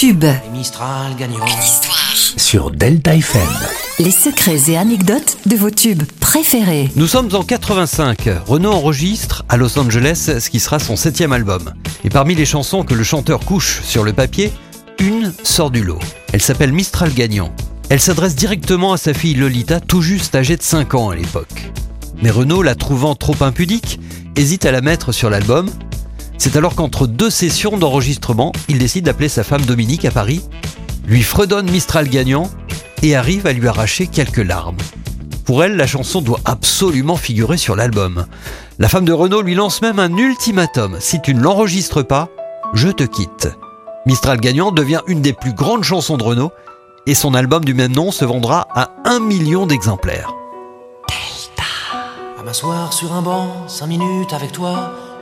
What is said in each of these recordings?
tubes. Les Mistral sur Delta FM. Les secrets et anecdotes de vos tubes préférés. Nous sommes en 85. Renaud enregistre à Los Angeles ce qui sera son septième album. Et parmi les chansons que le chanteur couche sur le papier, une sort du lot. Elle s'appelle Mistral Gagnant. Elle s'adresse directement à sa fille Lolita, tout juste âgée de 5 ans à l'époque. Mais Renaud, la trouvant trop impudique, hésite à la mettre sur l'album. C'est alors qu'entre deux sessions d'enregistrement, il décide d'appeler sa femme Dominique à Paris, lui fredonne Mistral Gagnant et arrive à lui arracher quelques larmes. Pour elle, la chanson doit absolument figurer sur l'album. La femme de Renaud lui lance même un ultimatum. Si tu ne l'enregistres pas, je te quitte. Mistral Gagnant devient une des plus grandes chansons de Renaud et son album du même nom se vendra à un million d'exemplaires. À m'asseoir sur un banc, cinq minutes avec toi,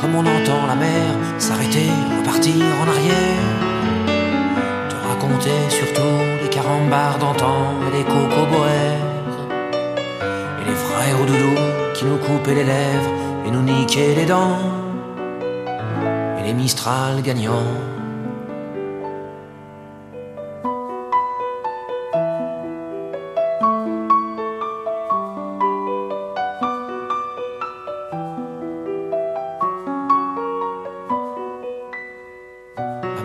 comme on entend la mer s'arrêter, repartir en arrière. Te raconter surtout les carambars d'antan et les cocoboères et les vrais doudous qui nous coupaient les lèvres et nous niquaient les dents et les Mistral gagnants.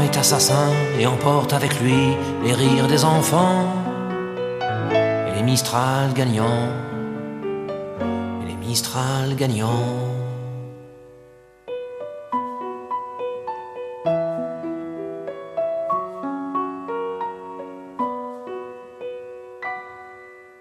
est assassin et emporte avec lui les rires des enfants et les Mistral gagnants et les Mistral gagnants.